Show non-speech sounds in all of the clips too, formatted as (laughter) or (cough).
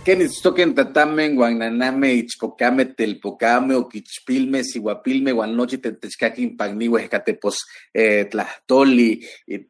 Kenitzoquen tatamen, guananame, ichpocame, telpocame, oquichpilme, siguapilme, guanochi, tetechcaquin, pagniwe, catepos, eh, tlahtoli,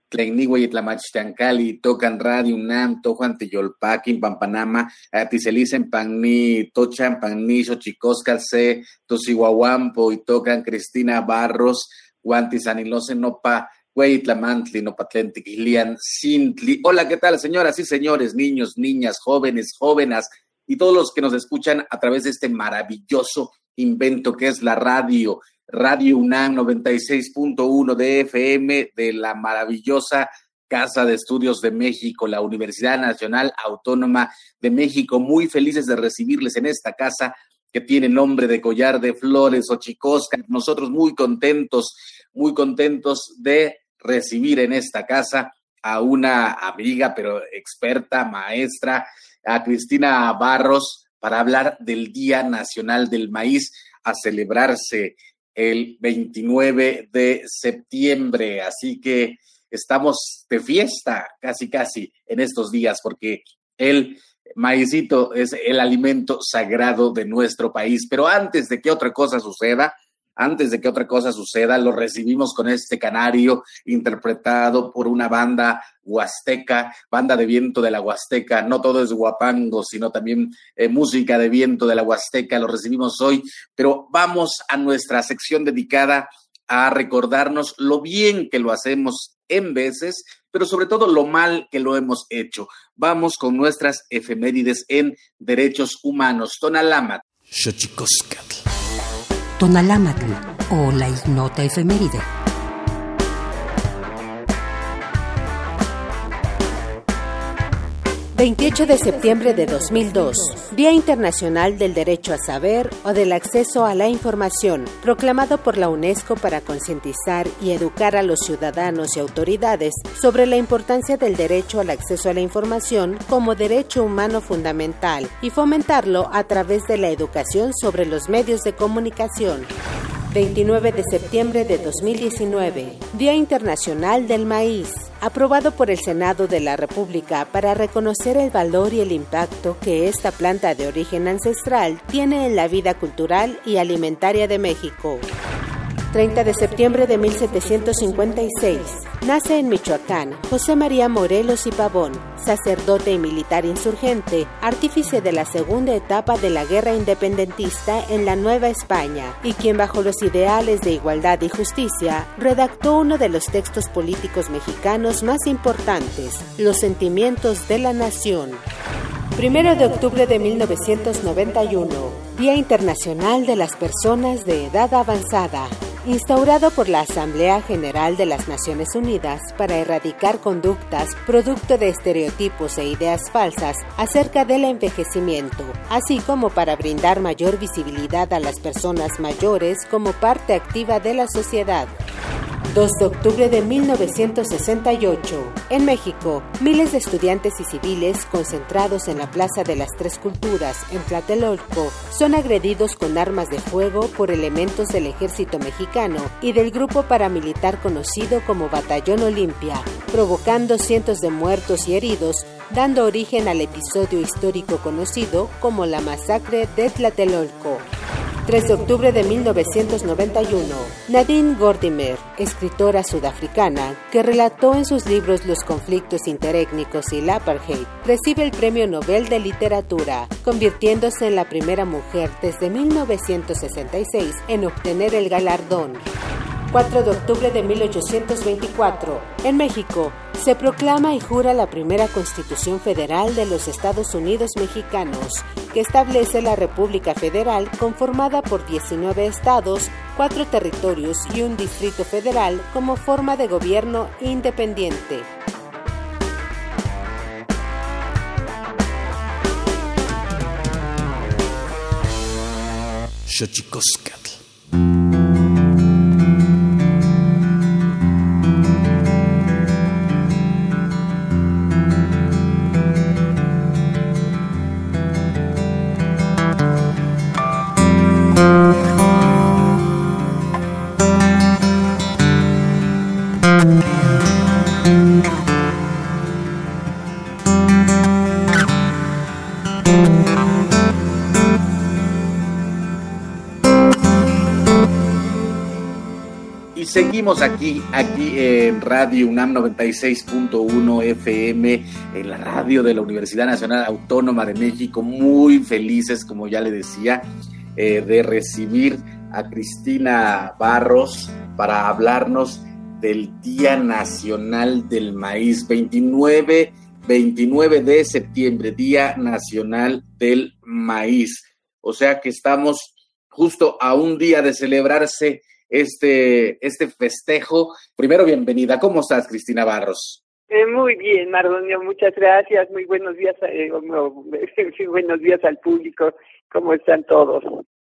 tlenigüe, tlamachtancali, tocan radio UNAM, tojuan teyolpaquin, pampanama, aticelicen pagni, tochan, pagni, xochicoscal, se, tosihuahuampo, y tocan Cristina Barros, guantisanilosen, nopa, Hueytlamantli, Nopatlentic, Ilian, Sintli. Hola, ¿qué tal, señoras y señores, niños, niñas, jóvenes, jóvenes y todos los que nos escuchan a través de este maravilloso invento que es la radio, Radio UNAM 96.1 de FM de la maravillosa Casa de Estudios de México, la Universidad Nacional Autónoma de México. Muy felices de recibirles en esta casa que tiene nombre de collar de flores o chicosca. Nosotros muy contentos, muy contentos de recibir en esta casa a una amiga, pero experta, maestra, a Cristina Barros, para hablar del Día Nacional del Maíz a celebrarse el 29 de septiembre. Así que estamos de fiesta casi, casi en estos días, porque el maízito es el alimento sagrado de nuestro país. Pero antes de que otra cosa suceda, antes de que otra cosa suceda, lo recibimos con este canario interpretado por una banda huasteca, banda de viento de la huasteca. No todo es guapango, sino también eh, música de viento de la huasteca. Lo recibimos hoy, pero vamos a nuestra sección dedicada a recordarnos lo bien que lo hacemos en veces, pero sobre todo lo mal que lo hemos hecho. Vamos con nuestras efemérides en derechos humanos. Tonalamat. Tonalámatl o la ignota efeméride. 28 de septiembre de 2002, Día Internacional del Derecho a Saber o del Acceso a la Información, proclamado por la UNESCO para concientizar y educar a los ciudadanos y autoridades sobre la importancia del derecho al acceso a la información como derecho humano fundamental y fomentarlo a través de la educación sobre los medios de comunicación. 29 de septiembre de 2019, Día Internacional del Maíz aprobado por el Senado de la República para reconocer el valor y el impacto que esta planta de origen ancestral tiene en la vida cultural y alimentaria de México. 30 de septiembre de 1756. Nace en Michoacán José María Morelos y Pavón, sacerdote y militar insurgente, artífice de la segunda etapa de la guerra independentista en la Nueva España, y quien bajo los ideales de igualdad y justicia redactó uno de los textos políticos mexicanos más importantes, Los sentimientos de la nación. Primero de octubre de 1991, Día Internacional de las Personas de Edad Avanzada instaurado por la Asamblea General de las Naciones Unidas para erradicar conductas producto de estereotipos e ideas falsas acerca del envejecimiento, así como para brindar mayor visibilidad a las personas mayores como parte activa de la sociedad. 2 de octubre de 1968. En México, miles de estudiantes y civiles concentrados en la Plaza de las Tres Culturas, en Tlatelolco, son agredidos con armas de fuego por elementos del ejército mexicano y del grupo paramilitar conocido como Batallón Olimpia, provocando cientos de muertos y heridos, dando origen al episodio histórico conocido como la masacre de Tlatelolco. 3 de octubre de 1991, Nadine Gordimer, escritora sudafricana que relató en sus libros los conflictos interétnicos y el apartheid, recibe el Premio Nobel de Literatura, convirtiéndose en la primera mujer desde 1966 en obtener el galardón. 4 de octubre de 1824, en México, se proclama y jura la primera Constitución Federal de los Estados Unidos Mexicanos, que establece la República Federal conformada por 19 estados, 4 territorios y un distrito federal como forma de gobierno independiente. Seguimos aquí, aquí en Radio UNAM 96.1 FM, en la radio de la Universidad Nacional Autónoma de México, muy felices, como ya le decía, eh, de recibir a Cristina Barros para hablarnos del Día Nacional del Maíz, 29, 29 de septiembre, Día Nacional del Maíz. O sea que estamos justo a un día de celebrarse este, este festejo. Primero, bienvenida. ¿Cómo estás, Cristina Barros? Eh, muy bien, Mardonio, muchas gracias. Muy buenos días, eh, (laughs) buenos días al público. ¿Cómo están todos?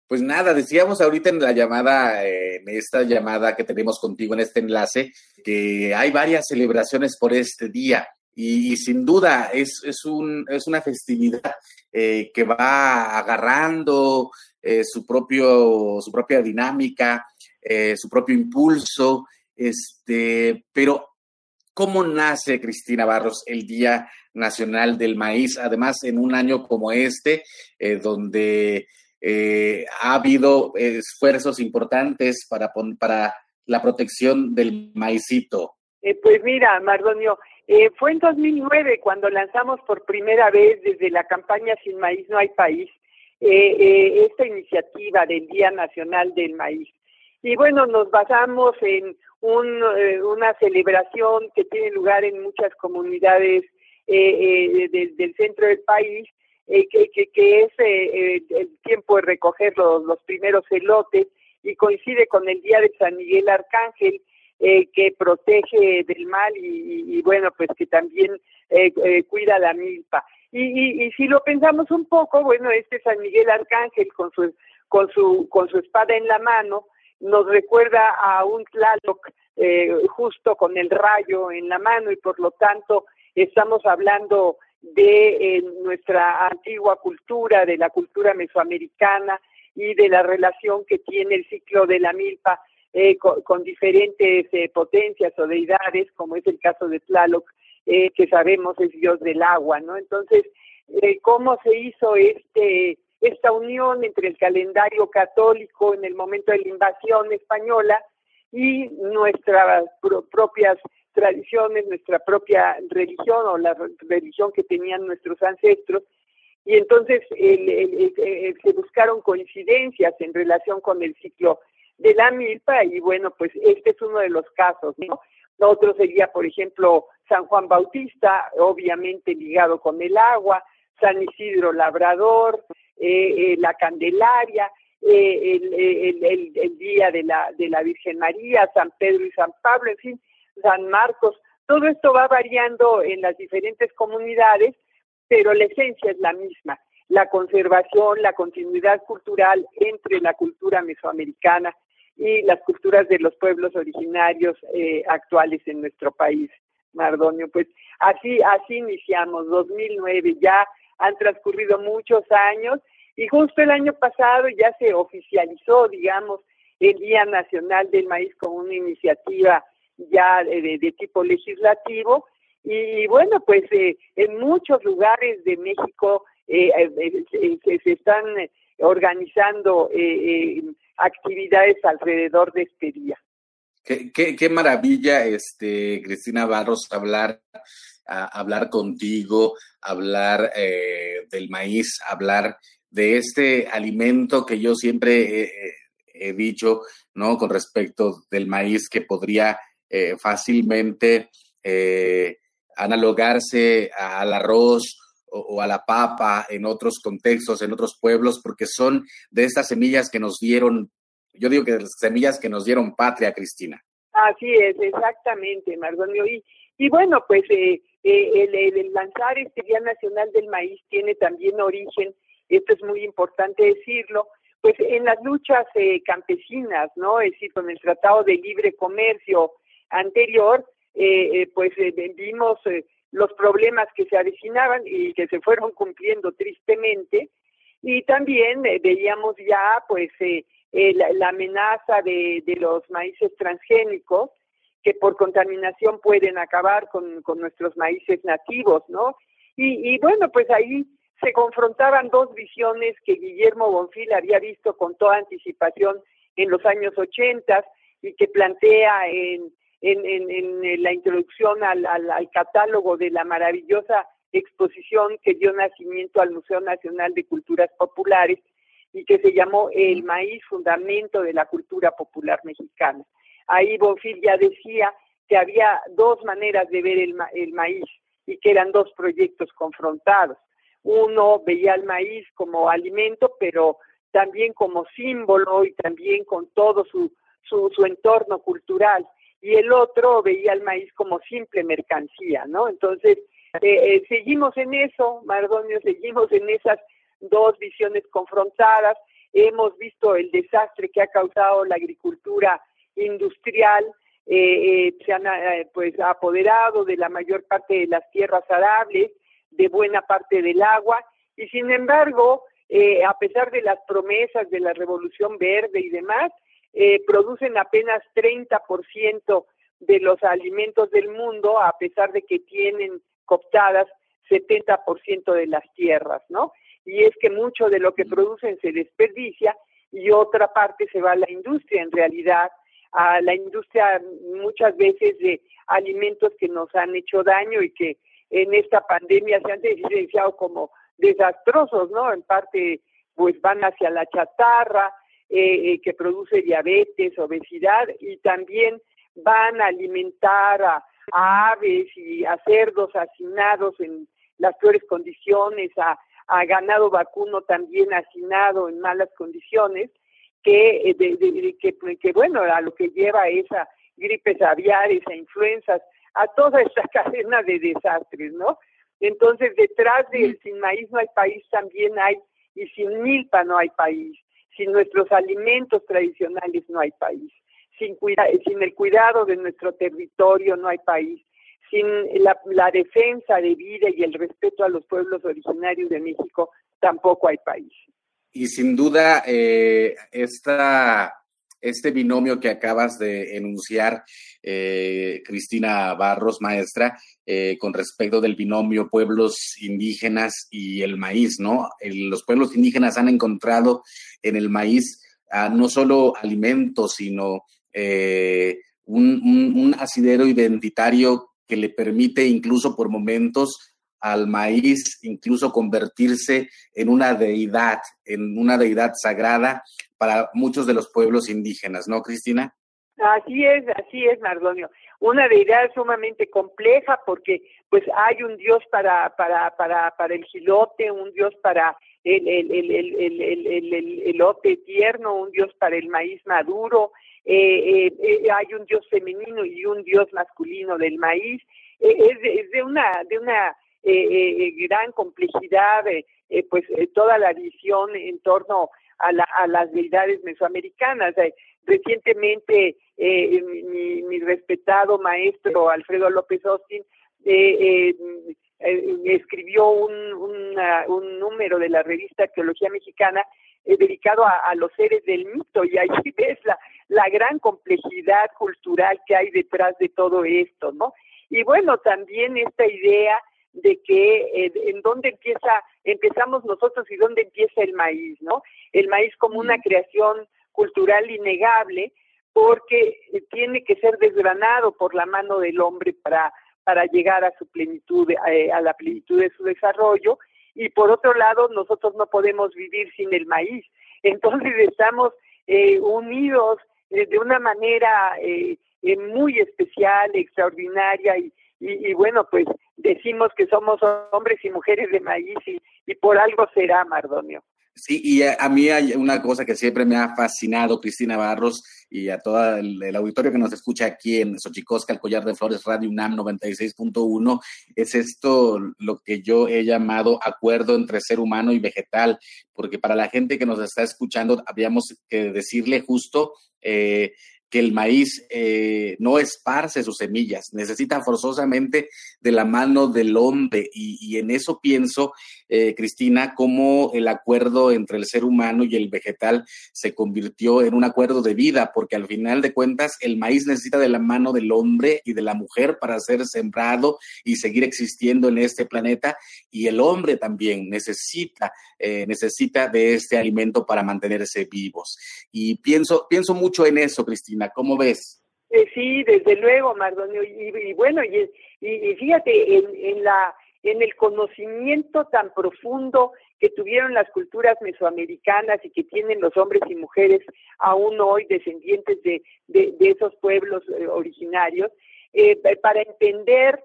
Pues nada, decíamos ahorita en la llamada, eh, en esta llamada que tenemos contigo en este enlace, que hay varias celebraciones por este día y, sin duda es, es, un, es una festividad que va agarrando su, propio, su propia dinámica, eh, su propio impulso, este, pero ¿cómo nace Cristina Barros el Día Nacional del Maíz? Además, en un año como este, eh, donde eh, ha habido esfuerzos importantes para, para la protección del maicito. pues mira, Mardonio, fue en 2009 cuando lanzamos por primera vez desde la campaña Sin Maíz No Hay País esta iniciativa del Día Nacional del Maíz. Y bueno, nos basamos en un, eh, una celebración que tiene lugar en muchas comunidades eh, eh del centro del país, eh, que, que, que, es el tiempo de recoger los, los primeros elotes y coincide con el Día de San Miguel Arcángel, que protege del mal y, y, bueno, pues que también cuida la milpa. Y, y, y, si lo pensamos un poco, bueno, este San Miguel Arcángel con su, con su, con su espada en la mano, nos recuerda a un Tlaloc eh, justo con el rayo en la mano y por lo tanto estamos hablando de eh, nuestra antigua cultura, de la cultura mesoamericana y de la relación que tiene el ciclo de la milpa eh, con, diferentes eh, potencias o deidades, como es el caso de Tlaloc, eh, que sabemos es dios del agua, ¿no? Entonces, ¿cómo se hizo este esta unión entre el calendario católico en el momento de la invasión española y nuestras propias tradiciones, nuestra propia religión o la religión que tenían nuestros ancestros? Y entonces se buscaron coincidencias en relación con el ciclo de la milpa y bueno, pues este es uno de los casos, ¿no? Otro sería, por ejemplo, San Juan Bautista, obviamente ligado con el agua, San Isidro Labrador, eh, eh, la Candelaria, eh, el, el, día de la, de la Virgen María, San Pedro y San Pablo, en fin, San Marcos. Todo esto va variando en las diferentes comunidades, pero la esencia es la misma, la conservación, la continuidad cultural entre la cultura mesoamericana y las culturas de los pueblos originarios eh, actuales en nuestro país, Mardonio. Pues así, así iniciamos, 2009, ya han transcurrido muchos años y justo el año pasado ya se oficializó, digamos, el Día Nacional del Maíz como una iniciativa ya de, tipo legislativo y bueno, pues eh, en muchos lugares de México eh, se, están organizando actividades alrededor de este día. Qué, qué, maravilla, este, Cristina Barros, hablar, hablar contigo, hablar eh, del maíz, hablar de este alimento que yo siempre he, dicho, ¿no? Con respecto del maíz que podría eh, fácilmente eh, analogarse al arroz o, a la papa en otros contextos, en otros pueblos, porque son de estas semillas que nos dieron, yo digo que las semillas que nos dieron patria, Cristina. Así es, exactamente, Mardonio. Y, y bueno, pues eh, eh, el, lanzar este Día Nacional del Maíz tiene también origen, esto es muy importante decirlo, pues en las luchas eh, campesinas, ¿no? Es decir, con el Tratado de Libre Comercio anterior, pues vimos los problemas que se avecinaban y que se fueron cumpliendo tristemente. Y también eh, veíamos ya, pues, eh, eh, la, amenaza de, los maíces transgénicos que por contaminación pueden acabar con, nuestros maíces nativos, ¿no? Y, y, bueno, pues ahí se confrontaban dos visiones que Guillermo Bonfil había visto con toda anticipación en los años 80 y que plantea en en, la introducción al, catálogo de la maravillosa exposición que dio nacimiento al Museo Nacional de Culturas Populares y que se llamó El maíz, fundamento de la cultura popular mexicana. Ahí Bonfil ya decía que había dos maneras de ver el, el maíz y que eran dos proyectos confrontados. Uno veía el maíz como alimento, pero también como símbolo y también con todo su, su, su entorno cultural y el otro veía el maíz como simple mercancía, ¿no? Entonces, eh, eh, seguimos en eso, Mardonio, seguimos en esas dos visiones confrontadas. Hemos visto el desastre que ha causado la agricultura industrial, eh, se han pues apoderado de la mayor parte de las tierras arables, de buena parte del agua, y sin embargo, a pesar de las promesas de la revolución verde y demás, eh, producen apenas 30% de los alimentos del mundo, a pesar de que tienen cooptadas 70% de las tierras, ¿no? Y es que mucho de lo que producen se desperdicia y otra parte se va a la industria, en realidad, a la industria muchas veces de alimentos que nos han hecho daño y que en esta pandemia se han evidenciado como desastrosos, ¿no? En parte, pues van hacia la chatarra, eh, eh, que produce diabetes, obesidad y también van a alimentar a, aves y a cerdos hacinados en las peores condiciones, a, ganado vacuno también hacinado en malas condiciones, que, eh, que, bueno, a lo que lleva esa gripes aviares, a influenzas, a toda esta (laughs) cadena de desastres, ¿no? Entonces, detrás del sin maíz no hay país también hay, y sin milpa no hay país. Sin nuestros alimentos tradicionales no hay país. Sin, sin el cuidado de nuestro territorio no hay país. Sin la, defensa de vida y el respeto a los pueblos originarios de México tampoco hay país. Y sin duda, eh, esta este binomio que acabas de enunciar, eh, Cristina Barros, maestra, eh, con respecto del binomio pueblos indígenas y el maíz, ¿no? los pueblos indígenas han encontrado en el maíz ah, no solo alimentos, sino eh, un asidero identitario que le permite incluso por momentos al maíz incluso convertirse en una deidad, en una deidad sagrada para muchos de los pueblos indígenas, ¿no, Cristina? Así es, así es, Mardonio. Una deidad sumamente compleja porque pues hay un dios para, para, para, para el gilote, un dios para el, el, el, el, el, el elote tierno, un dios para el maíz maduro, eh, eh, eh, hay un dios femenino y un dios masculino del maíz. es, es de una, de una gran complejidad, pues toda la visión en torno a, la, a las deidades mesoamericanas. recientemente, mi, mi, respetado maestro Alfredo López Austin escribió un, un número de la revista Arqueología Mexicana dedicado a, los seres del mito y ahí (laughs) ves la, la gran complejidad cultural que hay detrás de todo esto, ¿no? Y bueno, también esta idea de que eh, en dónde empieza, empezamos nosotros y dónde empieza el maíz, ¿no? El maíz como una creación cultural innegable, porque eh, tiene que ser desgranado por la mano del hombre para, para llegar a su plenitud, eh, a la plenitud de su desarrollo, y por otro lado, nosotros no podemos vivir sin el maíz. (laughs) Entonces estamos unidos de una manera eh, eh, muy especial, extraordinaria y, y, bueno, pues decimos que somos hombres y mujeres de maíz y, y por algo será, Mardonio. Sí, y a, mí hay una cosa que siempre me ha fascinado, Cristina Barros, y a todo el, auditorio que nos escucha aquí en Xochicosca, el Collar de Flores Radio UNAM 96.1, es esto lo que yo he llamado acuerdo entre ser humano y vegetal, porque para la gente que nos está escuchando, habríamos que decirle justo eh, que el maíz eh, no esparce sus semillas, necesita forzosamente de la mano del hombre. Y, en eso pienso, eh, Cristina, cómo el acuerdo entre el ser humano y el vegetal se convirtió en un acuerdo de vida, porque al final de cuentas el maíz necesita de la mano del hombre y de la mujer para ser sembrado y seguir existiendo en este planeta, y el hombre también necesita, eh, necesita de este alimento para mantenerse vivos. Y pienso, pienso mucho en eso, Cristina, ¿cómo ves? Eh, sí, desde luego, Mardonio, y, bueno, y, fíjate, en, en la en el conocimiento tan profundo que tuvieron las culturas mesoamericanas y que tienen los hombres y mujeres aún hoy descendientes de, esos pueblos eh, originarios, eh, para entender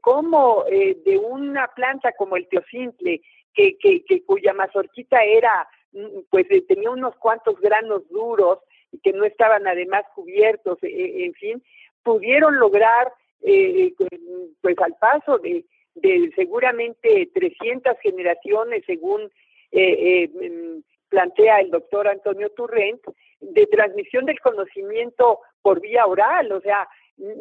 cómo de una planta como el teocintle, que, que, que, cuya mazorquita era, mm, pues tenía unos cuantos granos duros y que no estaban además cubiertos, en fin, pudieron lograr, pues al paso de seguramente 300 generaciones, según eh, eh, plantea el doctor Antonio Turrent, de transmisión del conocimiento por vía oral, o sea,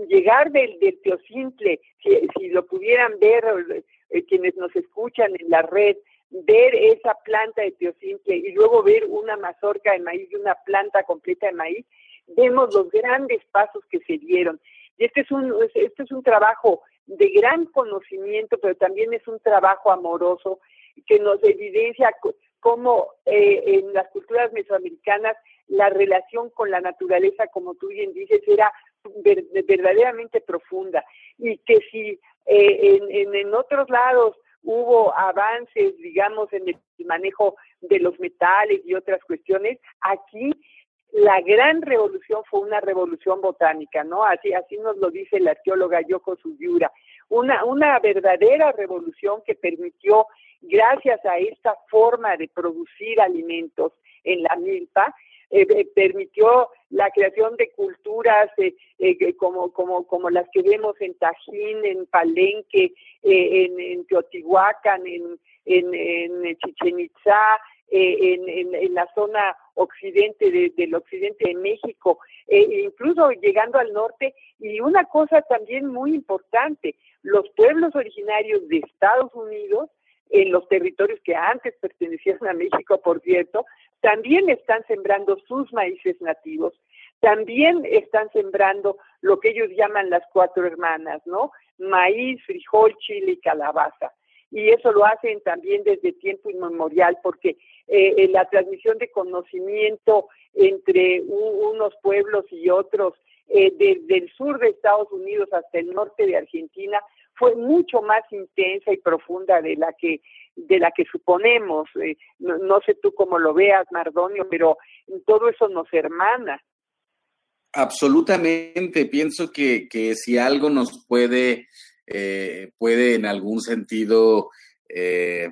llegar del, del teocintle, si, si lo pudieran ver eh, quienes nos escuchan en la red, ver esa planta de teocintle y luego ver una mazorca de maíz y una planta completa de maíz, vemos los grandes pasos que se dieron. Y este es un, este es un trabajo de gran conocimiento, pero también es un trabajo amoroso que nos evidencia cómo eh, en las culturas mesoamericanas la relación con la naturaleza, como tú bien dices, era verdaderamente profunda y que si eh, en, en otros lados hubo avances, digamos, en el manejo de los metales y otras cuestiones, aquí la gran revolución fue una revolución botánica, ¿no? Así, así nos lo dice la arqueóloga Yoko Suyura. Una, una verdadera revolución que permitió, gracias a esta forma de producir alimentos en la milpa, eh, eh, permitió la creación de culturas eh, como, como, como las que vemos en Tajín, en Palenque, en, en Teotihuacán, en, en, en Chichen Itzá, en, en, la zona occidente del occidente de México, e incluso llegando al norte. Y una cosa también muy importante, los pueblos originarios de Estados Unidos, en los territorios que antes pertenecían a México, por cierto, también están sembrando sus maíces nativos también están sembrando lo que ellos llaman las cuatro hermanas, ¿no? Maíz, frijol, chile y calabaza. Y eso lo hacen también desde tiempo inmemorial, porque eh, la transmisión de conocimiento entre unos pueblos y otros, eh, desde el sur de Estados Unidos hasta el norte de Argentina, fue mucho más intensa y profunda de la que de la que suponemos. Eh, no, sé tú cómo lo veas, Mardonio, pero todo eso nos hermana. Absolutamente. Pienso que, que si algo nos puede, eh, puede en algún sentido eh,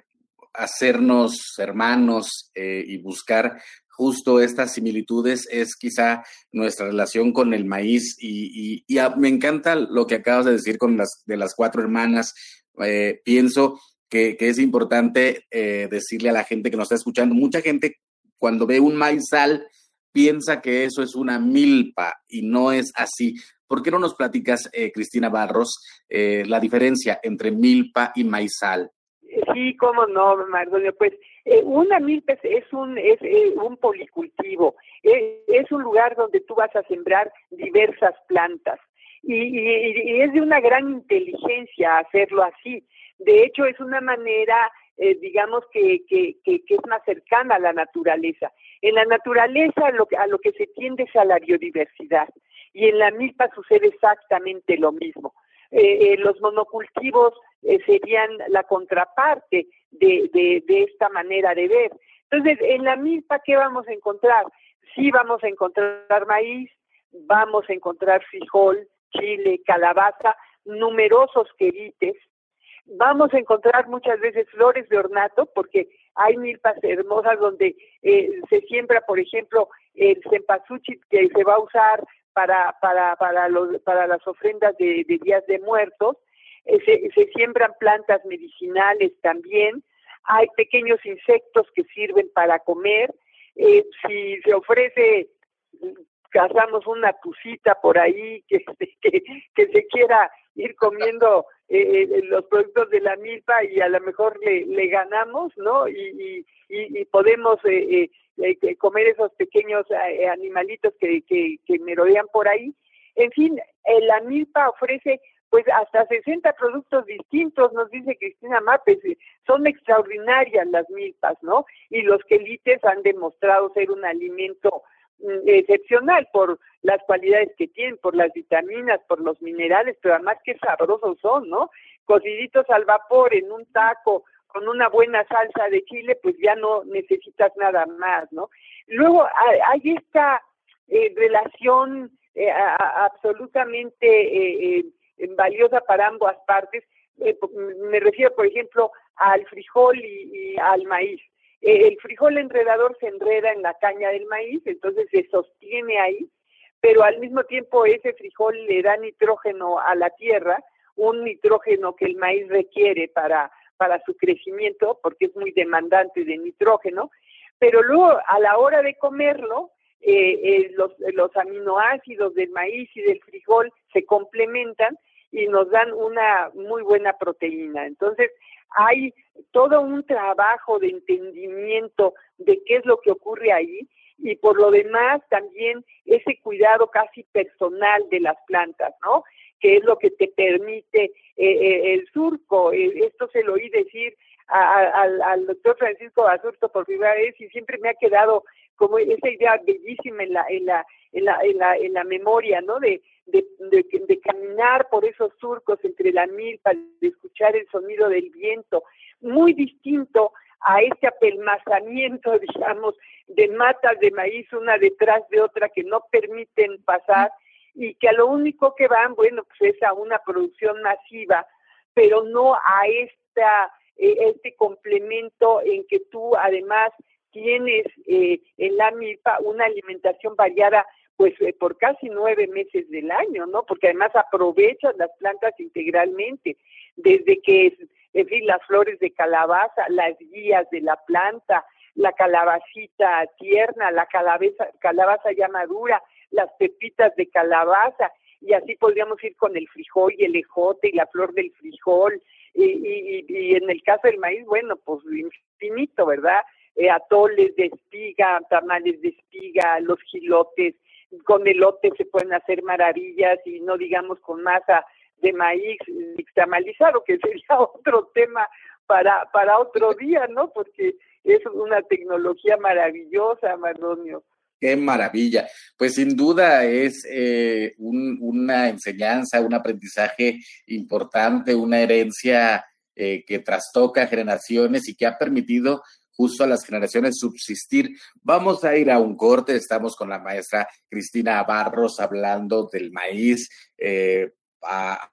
hacernos hermanos y buscar justo estas similitudes es quizá nuestra relación con el maíz y, me encanta lo que acabas de decir con las de las cuatro hermanas. Eh, pienso que, es importante eh, decirle a la gente que nos está escuchando, mucha gente cuando ve un maizal piensa que eso es una milpa y no es así. ¿Por qué no nos platicas, eh, Cristina Barros, la diferencia entre milpa y maizal? Sí, cómo no. Pues eh, una milpa es un, es, eh, un policultivo, eh, es un lugar donde tú vas a sembrar diversas plantas y, y, es de una gran inteligencia hacerlo así. De hecho, es una manera, digamos, que, que, que, es más cercana a la naturaleza. En la naturaleza lo, a lo que se tiende es a la biodiversidad y en la milpa sucede exactamente lo mismo. Los monocultivos serían la contraparte de, de, de esta manera de ver. Entonces, en la milpa, ¿qué vamos a encontrar? Sí vamos a encontrar maíz, vamos a encontrar frijol, chile, calabaza, numerosos querites, vamos a encontrar muchas veces flores de ornato, porque hay milpas hermosas donde eh, se siembra, por ejemplo, el cempasúchil que se va a usar para, para, para, los, para las ofrendas de, días de muertos, eh, se, se, siembran plantas medicinales también, hay pequeños insectos que sirven para comer, eh, si se ofrece, cazamos una tucita por ahí que, (laughs) que, que se quiera ir comiendo eh, eh, los productos de la milpa y a lo mejor le, ganamos, ¿no? Y, y, y podemos eh, eh, comer esos pequeños animalitos que, que, que merodean por ahí. En fin, la milpa ofrece pues hasta 60 productos distintos, nos dice Cristina Mapes, son extraordinarias las milpas, ¿no? Y los quelites han demostrado ser un alimento excepcional por las cualidades que tienen, por las vitaminas, por los minerales, pero además qué sabrosos son, ¿no? Cociditos al vapor en un taco con una buena salsa de chile, pues ya no necesitas nada más, ¿no? Luego hay esta eh, relación eh, absolutamente eh, valiosa para ambas partes. me refiero, por ejemplo, al frijol y, al maíz. El frijol enredador se enreda en la caña del maíz, entonces se sostiene ahí, pero al mismo tiempo ese frijol le da nitrógeno a la tierra, un nitrógeno que el maíz requiere para, para su crecimiento, porque es muy demandante de nitrógeno, pero luego a la hora de comerlo, eh, eh, los, los aminoácidos del maíz y del frijol se complementan y nos dan una muy buena proteína. Entonces, hay todo un trabajo de entendimiento de qué es lo que ocurre ahí y por lo demás también ese cuidado casi personal de las plantas, ¿no? Que es lo que te permite eh, eh, el surco. Eh, esto se lo oí decir al doctor Francisco Basurto por primera vez y siempre me ha quedado como esa idea bellísima en la, en la, en la, en la, en la memoria, ¿no? De, de, de, caminar por esos surcos entre la milpa, de escuchar el sonido del viento, muy distinto a este apelmazamiento, (laughs) digamos, de matas de maíz una detrás de otra que no permiten pasar y que a lo único que van, bueno, pues es a una producción masiva, pero no a esta, eh, este complemento en que tú además tienes eh, en la milpa una alimentación variada pues eh, por casi nueve meses del año, ¿no? Porque además aprovechas las plantas integralmente, desde que, en fin, las flores de calabaza, las guías de la planta, la calabacita tierna, la calabaza, calabaza ya madura, las pepitas de calabaza, y así podríamos ir con el frijol y el ejote y la flor del frijol, y en el caso del maíz, bueno, pues infinito, ¿verdad? eh, atoles de espiga, tamales de espiga, los gilotes, con elote se pueden hacer maravillas y no digamos con masa de maíz nixtamalizado, que sería (laughs) otro tema para, para otro día, ¿no? Porque es una tecnología maravillosa, Mardonio. Qué maravilla. Pues sin duda es eh, una enseñanza, un aprendizaje importante, una herencia eh, que trastoca generaciones y que ha permitido justo a las generaciones subsistir. Vamos a ir a un corte, estamos con la maestra Cristina Barros hablando del maíz. Eh, a,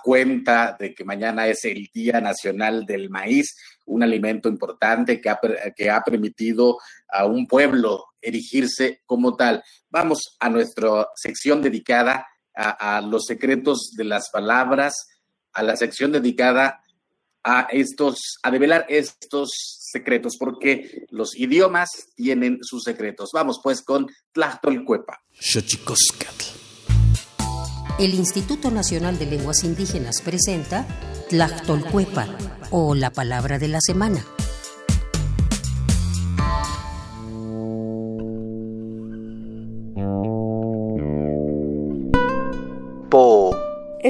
cuenta de que mañana es el Día Nacional del Maíz, un alimento importante que ha, que ha permitido a un pueblo erigirse como tal. Vamos a nuestra sección dedicada a, a, los secretos de las palabras, a la sección dedicada a estos, a develar estos secretos, porque los idiomas tienen sus secretos. Vamos pues con Tlachtolcuepa. El Instituto Nacional de Lenguas Indígenas presenta Tlachtolcuepa o la palabra de la semana.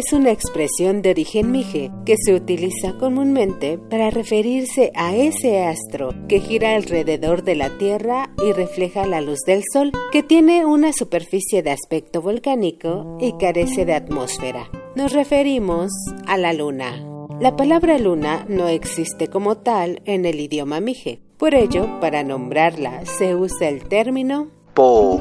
Es una expresión de origen mije que se utiliza comúnmente para referirse a ese astro que gira alrededor de la Tierra y refleja la luz del Sol, que tiene una superficie de aspecto volcánico y carece de atmósfera. Nos referimos a la Luna. La palabra luna no existe como tal en el idioma mije. Por ello, para nombrarla se usa el término po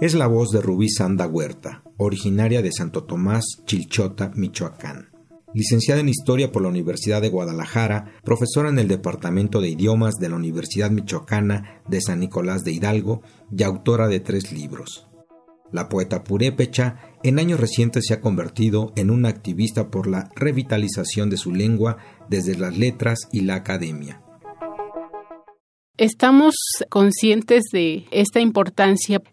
Es la voz de Rubí Sanda Huerta, originaria de Santo Tomás, Chilchota, Michoacán. Licenciada en Historia por la Universidad de Guadalajara, profesora en el Departamento de Idiomas de la Universidad Michoacana de San Nicolás de Hidalgo y autora de tres libros. La poeta purépecha en años recientes se ha convertido en una activista por la revitalización de su lengua desde las letras y la academia. Estamos conscientes de esta importancia.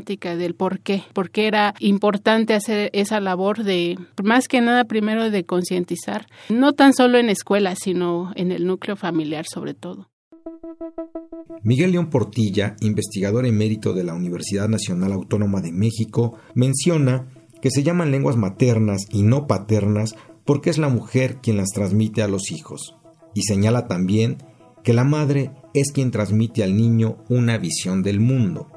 del por qué, por qué era importante hacer esa labor de, más que nada, primero de concientizar, no tan solo en escuelas, sino en el núcleo familiar sobre todo. Miguel León Portilla, investigador emérito de la Universidad Nacional Autónoma de México, menciona que se llaman lenguas maternas y no paternas porque es la mujer quien las transmite a los hijos. Y señala también que la madre es quien transmite al niño una visión del mundo.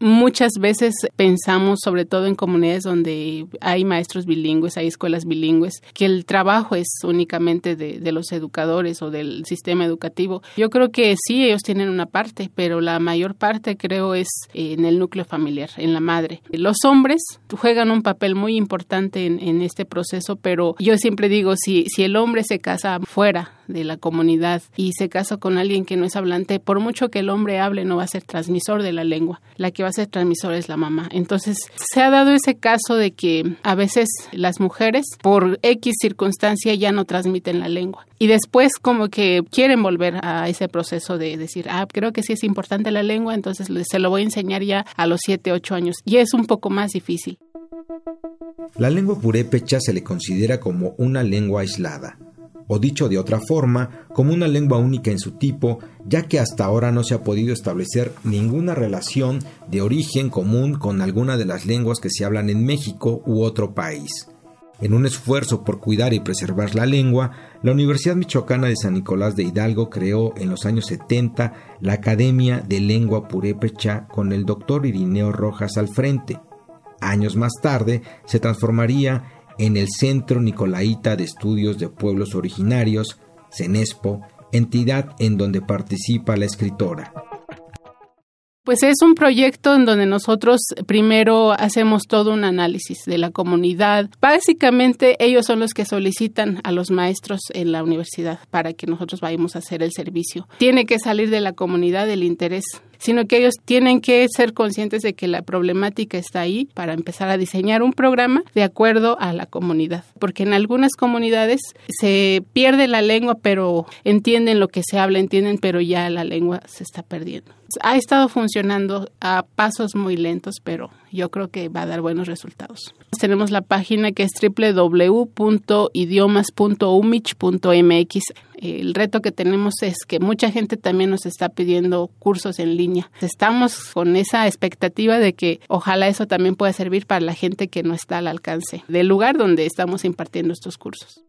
Muchas veces pensamos, sobre todo en comunidades donde hay maestros bilingües, hay escuelas bilingües, que el trabajo es únicamente de, los educadores o del sistema educativo. Yo creo que sí, ellos tienen una parte, pero la mayor parte creo es en el núcleo familiar, en la madre. Los hombres juegan un papel muy importante en, en este proceso, pero yo siempre digo, si, si el hombre se casa fuera de la comunidad y se casa con alguien que no es hablante, por mucho que el hombre hable, no va a ser transmisor de la lengua. La que va a ser transmisor es la mamá. Entonces, se ha dado ese caso de que a veces las mujeres, por X circunstancia, ya no transmiten la lengua. Y después como que quieren volver a ese proceso de decir, ah, creo que sí es importante la lengua, entonces se lo voy a enseñar ya a los 7, 8 años. Y es un poco más difícil. La lengua purépecha se le considera como una lengua aislada, o dicho de otra forma, como una lengua única en su tipo, ya que hasta ahora no se ha podido establecer ninguna relación de origen común con alguna de las lenguas que se hablan en México u otro país. En un esfuerzo por cuidar y preservar la lengua, la Universidad Michoacana de San Nicolás de Hidalgo creó en los años 70 la Academia de Lengua Purépecha con el doctor Irineo Rojas al frente. Años más tarde se transformaría en el Centro Nicolaita de Estudios de Pueblos Originarios, CENESPO, entidad en donde participa la escritora. Pues es un proyecto en donde nosotros primero hacemos todo un análisis de la comunidad. Básicamente ellos son los que solicitan a los maestros en la universidad para que nosotros vayamos a hacer el servicio. Tiene que salir de la comunidad el interés sino que ellos tienen que ser conscientes de que la problemática está ahí para empezar a diseñar un programa de acuerdo a la comunidad, porque en algunas comunidades se pierde la lengua, pero entienden lo que se habla, entienden, pero ya la lengua se está perdiendo. Ha estado funcionando a pasos muy lentos, pero yo creo que va a dar buenos resultados. Tenemos la página que es www.idiomas.umich.mx. El reto que tenemos es que mucha gente también nos está pidiendo cursos en línea. Estamos con esa expectativa de que ojalá eso también pueda servir para la gente que no está al alcance del lugar donde estamos impartiendo estos cursos.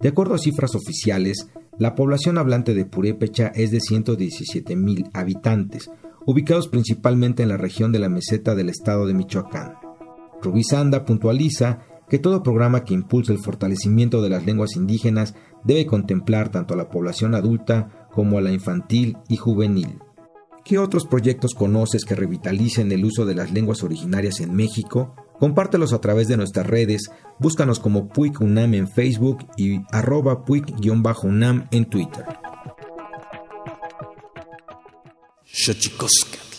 De acuerdo a cifras oficiales, la población hablante de Purépecha es de 117 mil habitantes, ubicados principalmente en la región de la meseta del estado de Michoacán. Rubí Sanda puntualiza que todo programa que impulse el fortalecimiento de las lenguas indígenas debe contemplar tanto a la población adulta como a la infantil y juvenil. ¿Qué otros proyectos conoces que revitalicen el uso de las lenguas originarias en México? Compártelos a través de nuestras redes, búscanos como Puig UNAM en Facebook y arroba Puig-UNAM en Twitter. Xochikosca.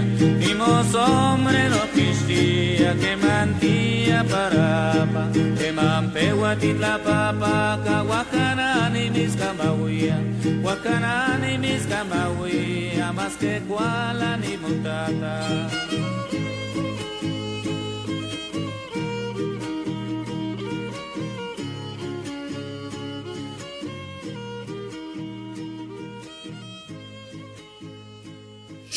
mentía, dimos hombre lo pistia, que mantía para parapa, que mampegua titla papa, caguacanani mis camahuía, guacanani mis camahuía, más que cuala ni montata.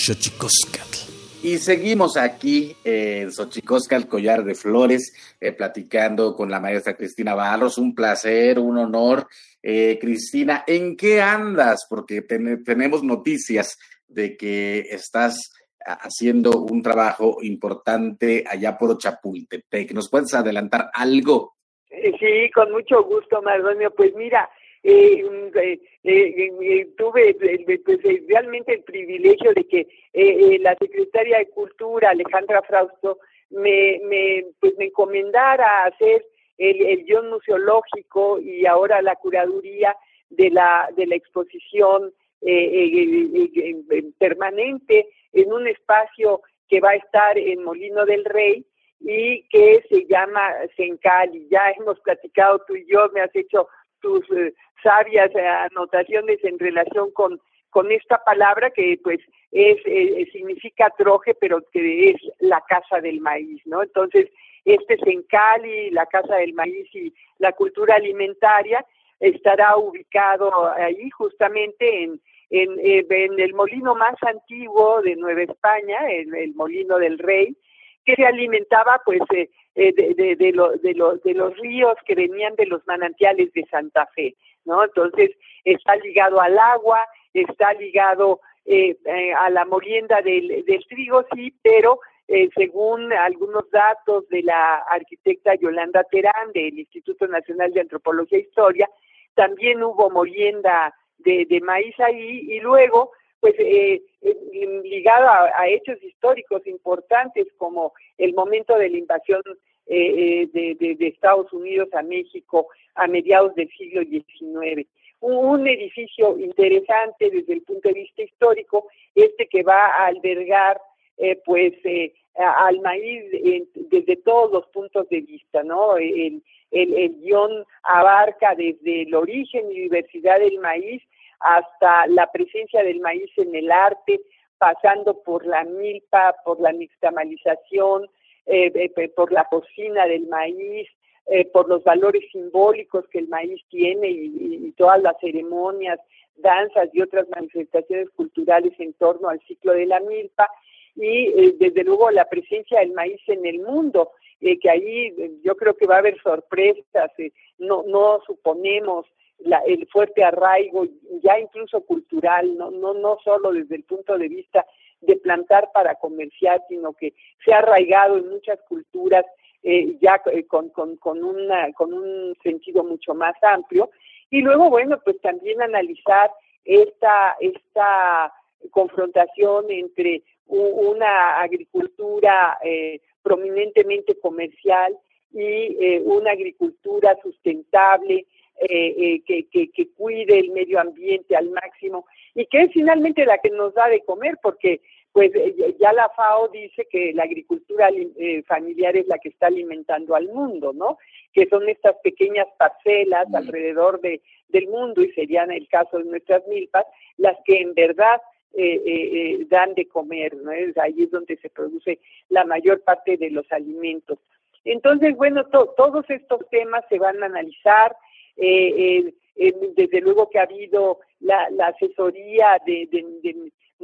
Mutata. Y seguimos aquí en Xochicoscal, Collar de Flores, eh, platicando con la maestra Cristina Barros. Un placer, un honor. Eh, Cristina, ¿en qué andas? Porque tenemos noticias de que estás haciendo un trabajo importante allá por Chapultepec. ¿Nos puedes adelantar algo? Eh, sí, con mucho gusto, Mardonio. Pues mira, eh, eh, eh, tuve pues, realmente el privilegio de que la secretaria de Cultura, Alejandra Frausto, me, me, pues me encomendara hacer el, el guion museológico y ahora la curaduría de la, de la exposición permanente en un espacio que va a estar en Molino del Rey y que se llama Sencali. Ya hemos platicado tú y yo, me has hecho tus sabias eh, anotaciones en relación con, con esta palabra que pues es eh, significa troje, pero que es la casa del maíz, ¿no? Entonces, este es en Cali, la casa del maíz y la cultura alimentaria estará ubicado ahí justamente en, en, eh, en el molino más antiguo de Nueva España, en el molino del rey, que se alimentaba pues de, de, de, de, de los ríos que venían de los manantiales de Santa Fe. ¿no? Entonces, está ligado al agua, está ligado eh, eh, a la molienda del, trigo, sí, pero eh, según algunos datos de la arquitecta Yolanda Terán del Instituto Nacional de Antropología e Historia, también hubo molienda de, maíz ahí y luego, pues, eh, ligado a, hechos históricos importantes como el momento de la invasión de, de, Estados Unidos a México a mediados del siglo XIX. Un, edificio interesante desde el punto de vista histórico, este que va a albergar eh, pues eh, al maíz desde todos los puntos de vista, ¿no? El, el, guion abarca desde el origen y diversidad del maíz hasta la presencia del maíz en el arte, pasando por la milpa, por la nixtamalización, eh, por la cocina del maíz, eh, por los valores simbólicos que el maíz tiene y, todas las ceremonias, danzas y otras manifestaciones culturales en torno al ciclo de la milpa y eh, desde luego la presencia del maíz en el mundo, eh, que ahí yo creo que va a haber sorpresas, no, no suponemos la, el fuerte arraigo ya incluso cultural, no, no, no solo desde el punto de vista de plantar para comerciar, sino que se ha arraigado en muchas culturas eh, ya eh, con, con, con, una, con un sentido mucho más amplio. Y luego, bueno, pues también analizar esta, esta confrontación entre una agricultura eh, prominentemente comercial y una agricultura sustentable que, que, que, cuide el medio ambiente al máximo y que es finalmente la que nos da de comer, porque pues eh, ya la FAO dice que la agricultura eh, familiar es la que está alimentando al mundo, ¿no? Que son estas pequeñas parcelas alrededor de, del mundo y serían el caso de nuestras milpas, las que en verdad eh, dan de comer, ¿no? Es ahí es donde se produce la mayor parte de los alimentos. Entonces, bueno, todos estos temas se van a analizar. Desde luego que ha habido la, asesoría de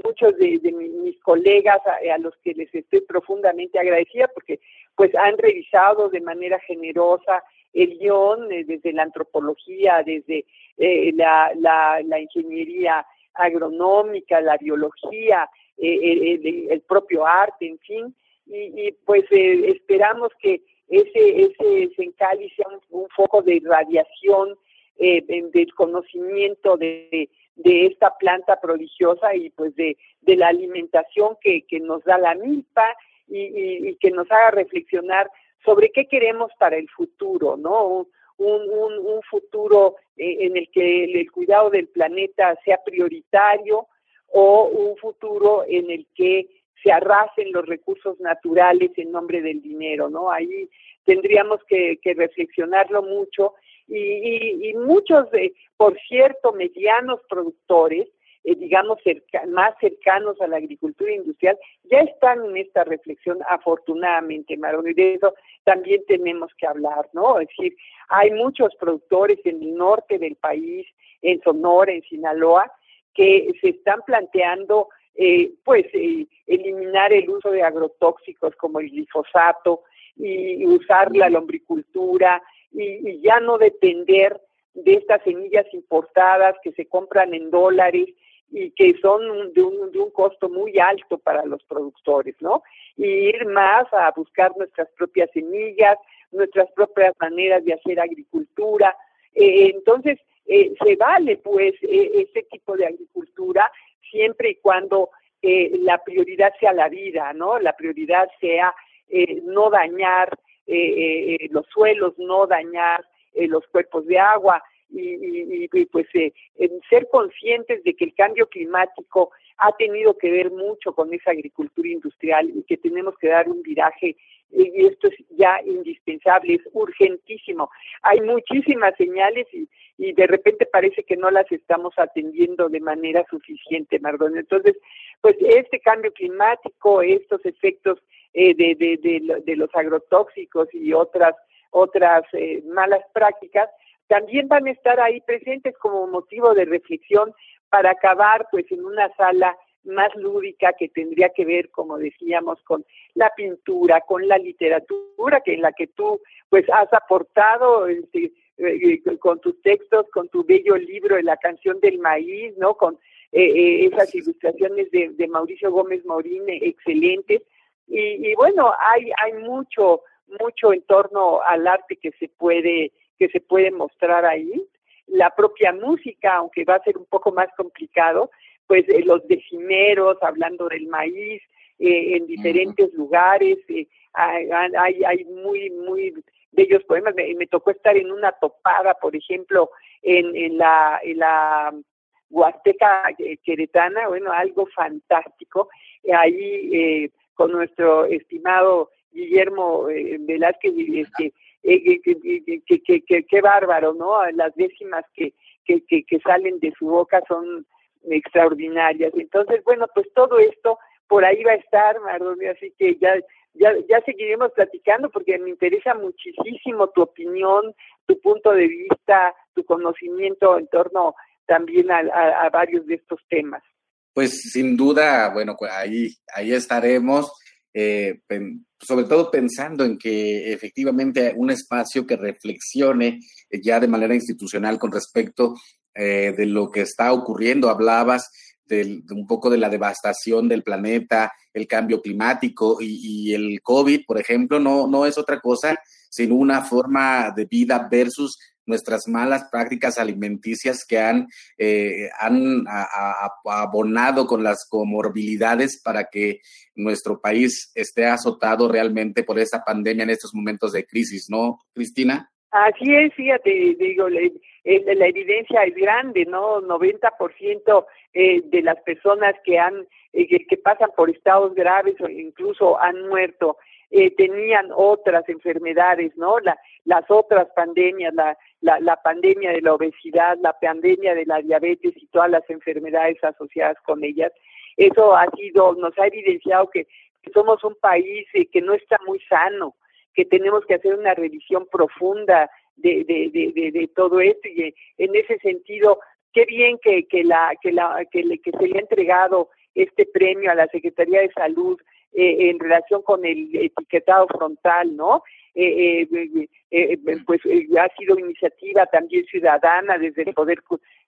muchos de, mis colegas a, los que les estoy profundamente agradecida porque pues han revisado de manera generosa el guion eh, desde la antropología, desde eh, la, la, ingeniería agronómica, la biología, eh, el, propio arte, en fin, y, pues esperamos que ese, ese Sencali sea un, foco de radiación del conocimiento de, de esta planta prodigiosa y pues de, de la alimentación que, que nos da la milpa y, y, que nos haga reflexionar sobre qué queremos para el futuro, ¿no? Un, un, un futuro eh, en el que el, cuidado del planeta sea prioritario o un futuro en el que se arrasen los recursos naturales en nombre del dinero, ¿no? Ahí tendríamos que, reflexionarlo mucho y, muchos de, por cierto, medianos productores, eh, digamos, más cercanos a la agricultura industrial, ya están en esta reflexión, afortunadamente, Marón, y de eso también tenemos que hablar, ¿no? Es decir, hay muchos productores en el norte del país, en Sonora, en Sinaloa, que se están planteando eh, pues eh, eliminar el uso de agrotóxicos como el glifosato y usar la lombricultura y, ya no depender de estas semillas importadas que se compran en dólares y que son de un, de un costo muy alto para los productores, ¿no? Y ir más a buscar nuestras propias semillas, nuestras propias maneras de hacer agricultura. Eh, entonces, se vale pues ese tipo de agricultura siempre y cuando eh, la prioridad sea la vida, ¿no? La prioridad sea eh, no dañar eh, los suelos, no dañar los cuerpos de agua y, y pues ser conscientes de que el cambio climático ha tenido que ver mucho con esa agricultura industrial y que tenemos que dar un viraje y esto es ya indispensable, es urgentísimo. Hay muchísimas señales y, y de repente parece que no las estamos atendiendo de manera suficiente, Mardón. Entonces, pues este cambio climático, estos efectos eh, de, de, de, los agrotóxicos y otras otras eh, malas prácticas, también van a estar ahí presentes como motivo de reflexión para acabar pues en una sala más lúdica que tendría que ver, como decíamos, con la pintura, con la literatura, que en la que tú pues has aportado este, eh, eh, con tus textos, con tu bello libro de la canción del maíz, ¿no? Con eh, esas ilustraciones de, de, Mauricio Gómez Morín excelentes. Y, y, bueno, hay, hay mucho, mucho en torno al arte que se puede, que se puede mostrar ahí. La propia música, aunque va a ser un poco más complicado, pues eh, los decimeros, hablando del maíz, eh, en diferentes lugares, eh, hay, hay muy, muy bellos poemas. Me, me, tocó estar en una topada, por ejemplo, en, en la, en la Huasteca Queretana, bueno, algo fantástico. Ahí con nuestro estimado Guillermo Velázquez, este, que, qué bárbaro, ¿no? Las décimas que, que, que, salen de su boca son extraordinarias. Entonces, bueno, pues todo esto por ahí va a estar, Mardonio, así que ya, ya, ya seguiremos platicando porque me interesa muchísimo tu opinión, tu punto de vista, tu conocimiento en torno también a, varios de estos temas. Pues sin duda, bueno, pues ahí, ahí estaremos, eh, sobre todo pensando en que efectivamente un espacio que reflexione ya de manera institucional con respecto eh, de lo que está ocurriendo. Hablabas de un poco de la devastación del planeta, el cambio climático y, el COVID, por ejemplo, no, no es otra cosa sino una forma de vida versus nuestras malas prácticas alimenticias que han, eh, han abonado con las comorbilidades para que nuestro país esté azotado realmente por esta pandemia en estos momentos de crisis, ¿no, Cristina? Así es, fíjate, digo, la evidencia es grande, ¿no? 90% eh, de las personas que han eh, que, pasan por estados graves o incluso han muerto eh, tenían otras enfermedades, ¿no? La, las otras pandemias, la, la, la pandemia de la obesidad, la pandemia de la diabetes y todas las enfermedades asociadas con ellas. Eso ha sido, nos ha evidenciado que somos un país que no está muy sano, que tenemos que hacer una revisión profunda de, de, de, de, todo esto y en ese sentido qué bien que, que la que la que, le, que se le ha entregado este premio a la Secretaría de Salud eh, en relación con el etiquetado frontal, ¿no? Eh, eh, eh pues ha sido iniciativa también ciudadana desde el poder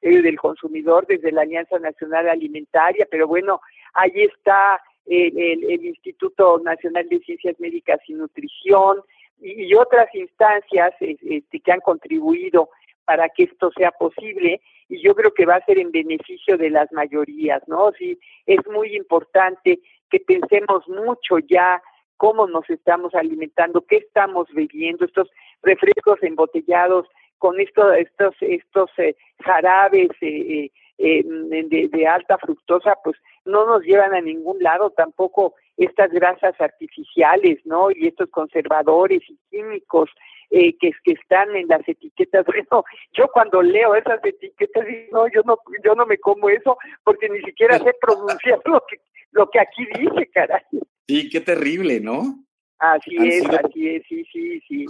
del consumidor, desde la Alianza Nacional Alimentaria, pero bueno, ahí está el, Instituto Nacional de Ciencias Médicas y Nutrición y, otras instancias este, que han contribuido para que esto sea posible y yo creo que va a ser en beneficio de las mayorías, ¿no? Sí, es muy importante que pensemos mucho ya cómo nos estamos alimentando, qué estamos bebiendo, estos refrescos embotellados con estos estos estos eh, jarabes eh, eh, de, de, alta fructosa, pues no nos llevan a ningún lado, tampoco estas grasas artificiales, ¿no? Y estos conservadores y químicos eh, que, que están en las etiquetas. (laughs) Bueno, yo cuando leo esas etiquetas digo, no, yo no, yo no me como eso porque ni siquiera sé pronunciar lo que, lo que aquí dice, caray. Sí, qué terrible, ¿no? Así es, así es, sí, sí, sí.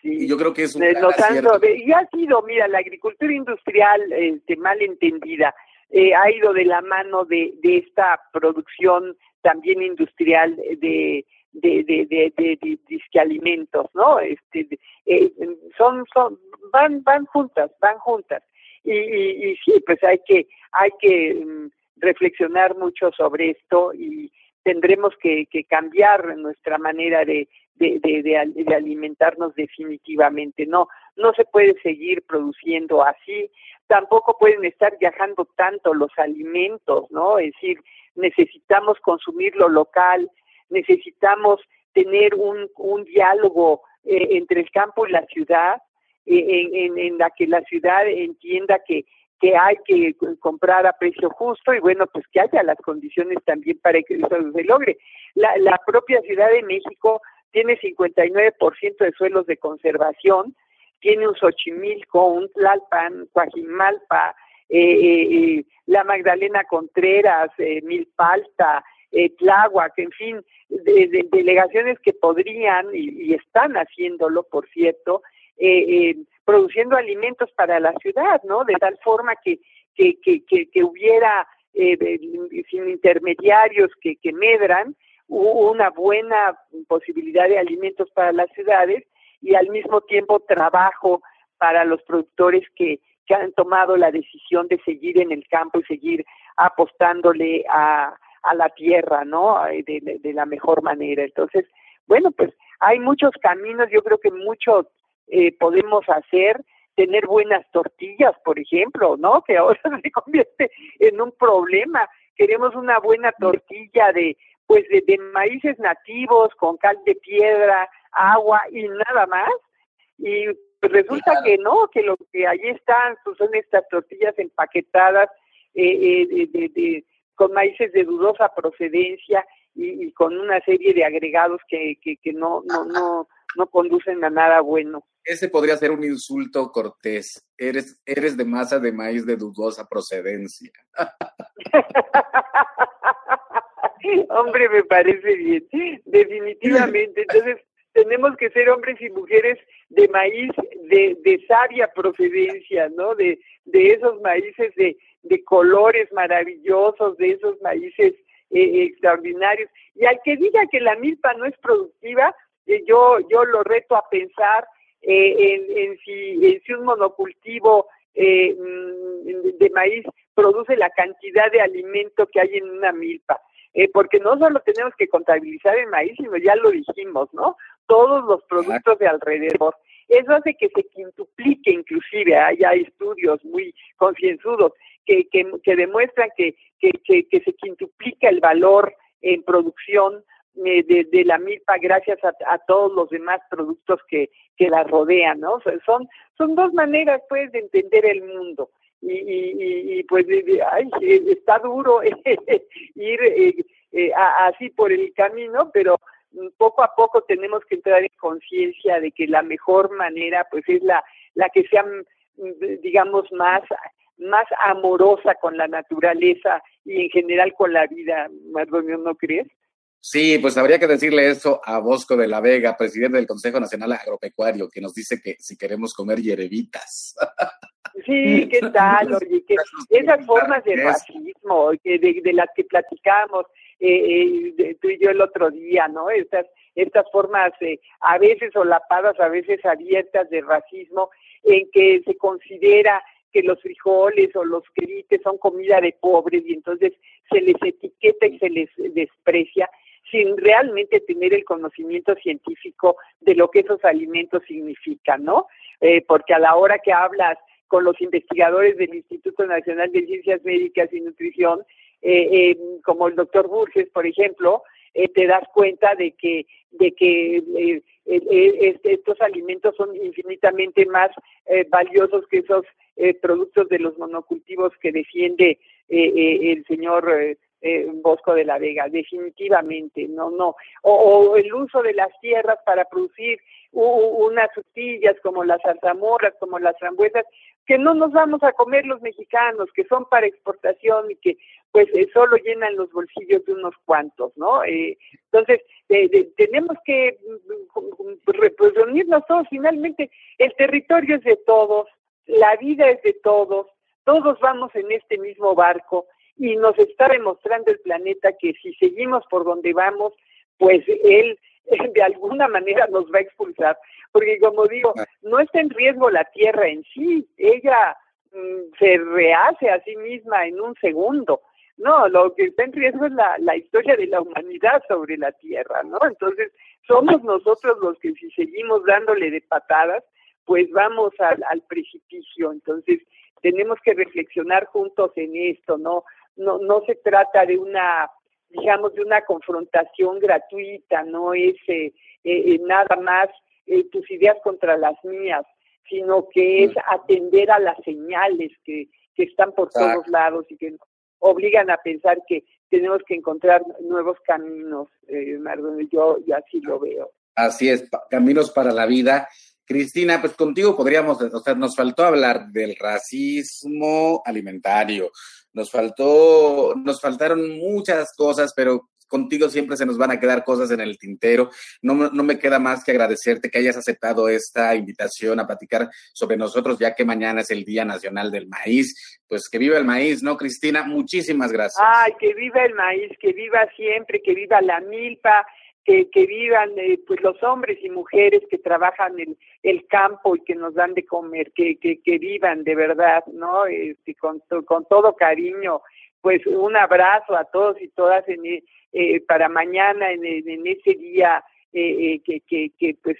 sí. yo creo que es un Y ha sido, mira, la agricultura industrial este, mal entendida eh, ha ido de la mano de, de esta producción también industrial de de, de, de, de, alimentos, ¿no? Este, eh, son, son, van, van juntas, van juntas. Y, y, sí, pues hay que, hay que mm, reflexionar mucho sobre esto y tendremos que, que cambiar nuestra manera de, de, de, alimentarnos definitivamente. No, no se puede seguir produciendo así. Tampoco pueden estar viajando tanto los alimentos, ¿no? Es decir, necesitamos consumir lo local, necesitamos tener un, un diálogo eh, entre el campo y la ciudad, eh, en, en, la que la ciudad entienda que, que hay que comprar a precio justo y bueno, pues que haya las condiciones también para que eso se logre. La, la propia Ciudad de México tiene 59% de suelos de conservación, tiene un Xochimilco, un Tlalpan, Coajimalpa, eh, la Magdalena Contreras, Milpalta, eh, Tláhuac, en fin, de, delegaciones que podrían y, están haciéndolo, por cierto, eh, eh, produciendo alimentos para la ciudad, ¿no? De tal forma que, que, que, que, hubiera, eh, sin intermediarios que, que medran, una buena posibilidad de alimentos para las ciudades y al mismo tiempo trabajo para los productores que, que han tomado la decisión de seguir en el campo y seguir apostándole a, a la tierra, ¿no? De, de, la mejor manera. Entonces, bueno, pues hay muchos caminos, yo creo que mucho eh, podemos hacer, tener buenas tortillas, por ejemplo, ¿no? Que ahora (laughs) se convierte en un problema. Queremos una buena tortilla de, pues, de, de maíces nativos con cal de piedra, agua y nada más. Y pues resulta que no, que lo que allí están pues, son estas tortillas empaquetadas eh, eh, de, de, con maíces de dudosa procedencia y, con una serie de agregados que, que, no, no, no, no conducen a nada bueno. Ese podría ser un insulto cortés. Eres, eres de masa de maíz de dudosa procedencia. (laughs) Hombre, me parece bien. Definitivamente. (laughs) Entonces, tenemos que ser hombres y mujeres de maíz de, de sabia procedencia, ¿no? De, de esos maíces de, de colores maravillosos, de esos maíces eh, extraordinarios. Y al que diga que la milpa no es productiva, eh, yo, yo lo reto a pensar eh, en, en, si, en si un monocultivo mm, de maíz produce la cantidad de alimento que hay en una milpa. Porque no solo tenemos que contabilizar el maíz, sino ya lo dijimos, ¿no? Todos los productos de alrededor. Eso hace que se quintuplique inclusive, hay, hay estudios muy concienzudos que, que, demuestran que, que, se quintuplica el valor en producción eh, de, de, la milpa gracias a, a, todos los demás productos que, que la rodean, ¿no? son, son dos maneras, pues, de entender el mundo. Y, y, y pues, ay, está duro (laughs) ir eh, así por el camino, pero poco a poco tenemos que entrar en conciencia de que la mejor manera, pues, es la, la que sea, digamos, más más amorosa con la naturaleza y en general con la vida, Mardonio, ¿no crees? Sí, pues habría que decirle eso a Bosco de la Vega, presidente del Consejo Nacional Agropecuario, que nos dice que si queremos comer hierevitas. (laughs) Sí, ¿qué tal? Oye, que esas formas de racismo que de, las que platicamos eh, eh tú y yo el otro día, ¿no? Estas, estas formas eh, a veces solapadas, a veces abiertas de racismo, en que se considera que los frijoles o los grites son comida de pobres y entonces se les etiqueta y se les desprecia sin realmente tener el conocimiento científico de lo que esos alimentos significan, ¿no? Eh, porque a la hora que hablas con los investigadores del Instituto Nacional de Ciencias Médicas y Nutrición, eh, eh, como el doctor Burges, por ejemplo, te das cuenta de que de que estos alimentos son infinitamente más valiosos que esos eh, productos de los monocultivos que defiende eh, eh, el señor eh, Bosco de la Vega, definitivamente, no, no. O, el uso de las tierras para producir unas frutillas como las zarzamoras, como las frambuesas, que no nos vamos a comer los mexicanos, que son para exportación y que pues eh, solo llenan los bolsillos de unos cuantos, ¿no? Eh, entonces, tenemos que pues, reunirnos todos, finalmente el territorio es de todos, la vida es de todos, todos vamos en este mismo barco y nos está demostrando el planeta que si seguimos por donde vamos, pues él (laughs) de alguna manera nos va a expulsar, porque como digo, ah. no está en riesgo la Tierra en sí, ella mm, se rehace a sí misma en un segundo. No, lo que está en riesgo es la, la historia de la humanidad sobre la Tierra, ¿no? Entonces, somos nosotros los que si seguimos dándole de patadas, pues vamos al, al precipicio. Entonces, tenemos que reflexionar juntos en esto, ¿no? No, no se trata de una, digamos, de una confrontación gratuita, no es eh, eh, nada más eh, tus ideas contra las mías, sino que es mm. atender a las señales que, que están por todos lados y que obligan a pensar que tenemos que encontrar nuevos caminos, eh, yo, yo así lo veo. Así es, caminos para la vida Cristina, pues contigo podríamos, o sea, nos faltó hablar del racismo alimentario, nos faltó, nos faltaron muchas cosas, pero contigo siempre se nos van a quedar cosas en el tintero. No, no, me queda más que agradecerte que hayas aceptado esta invitación a platicar sobre nosotros, ya que mañana es el Día Nacional del Maíz. Pues que viva el maíz, ¿no, Cristina? Muchísimas gracias. Ay, que viva el maíz, que viva siempre, que viva la milpa, que, que vivan eh, pues los hombres y mujeres que trabajan en el campo y que nos dan de comer, que, que, que vivan de verdad, ¿no? Este, con, con todo cariño, pues un abrazo a todos y todas en, eh, para mañana, en, en ese día eh, eh que, que, que pues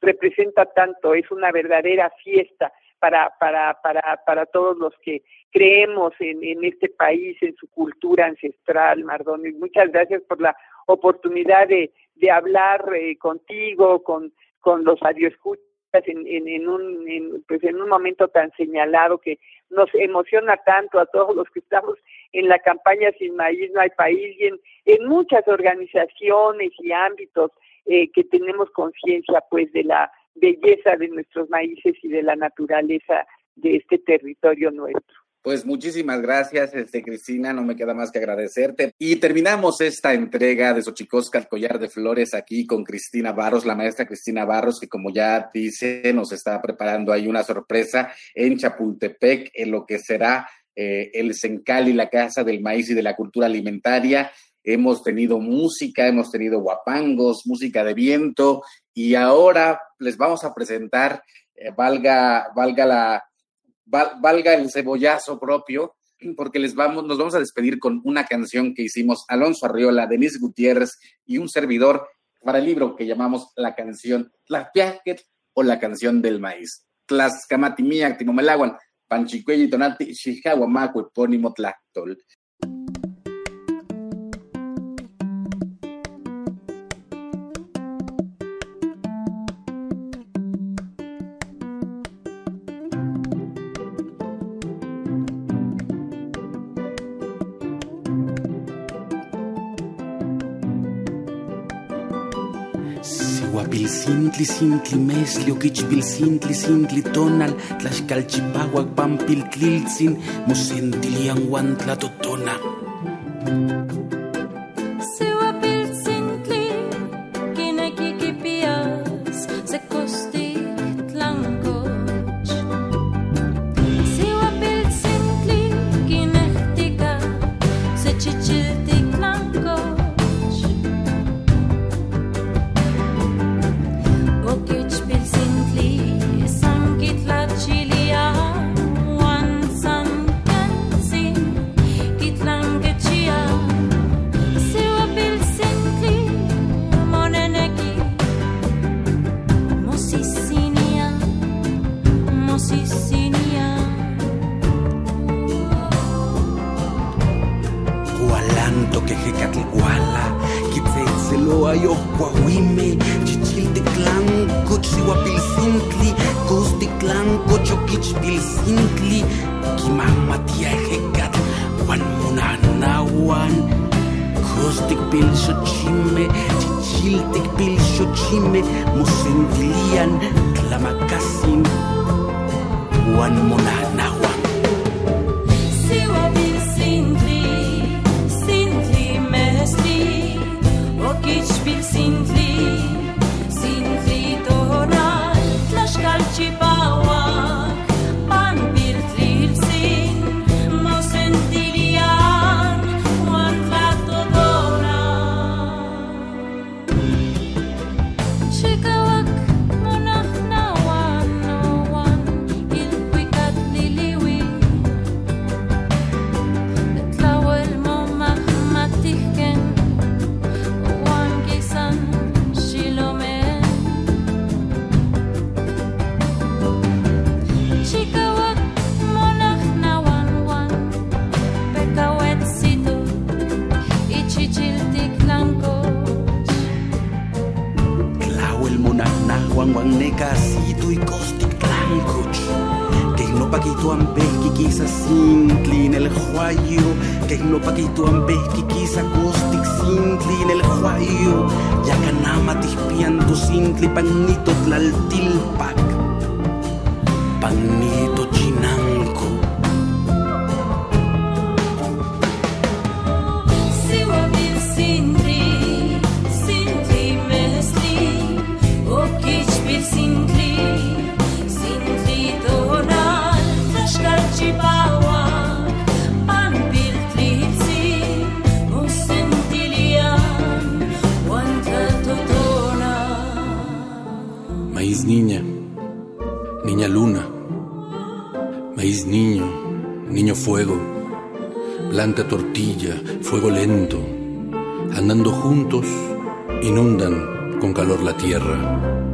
representa tanto, es una verdadera fiesta para, para, para, para todos los que creemos en, en este país, en su cultura ancestral, Mardones. Muchas gracias por la oportunidad de, de hablar eh, contigo, con, con los radioescuchas en, en, en un pues en un momento tan señalado que nos emociona tanto a todos los que estamos en la campaña Sin Maíz No Hay País y en, en muchas organizaciones y ámbitos eh, que tenemos conciencia pues de la belleza de nuestros maíces y de la naturaleza de este territorio nuestro. Pues muchísimas gracias, este, Cristina, no me queda más que agradecerte. Y terminamos esta entrega de Xochicosca, el collar de flores, aquí con Cristina Barros, la maestra Cristina Barros, que como ya dice, nos está preparando ahí una sorpresa en Chapultepec, en lo que será eh, el Sencali, la Casa del Maíz y de la Cultura Alimentaria. Hemos tenido música, hemos tenido guapangos, música de viento, y ahora les vamos a presentar, eh, valga, valga la valga el cebollazo propio, porque les vamos, nos vamos a despedir con una canción que hicimos Alonso Arriola, Denise Gutiérrez y un servidor para el libro que llamamos La canción Tlapiaquet o La canción del maíz. Tlascamatimia, Timomelaguan, Panchicuelli, Tonati, Epónimo Tlactol. Sintli sintli mesli oquichpil sintli sintli tonal tlaxcalchipahuac pampiltliltzin mosentilian ka tla kwala ke tsetselo a yo kwa wime. Chichil de clan kochi wa pil sintli kos de clan kocho kich pil sintli ki mama tia he kat wan. Chime chichil de pil chime musentilian klamakasi wan sind. tanta tortilla, fuego lento. Andando juntos, inundan con calor la tierra.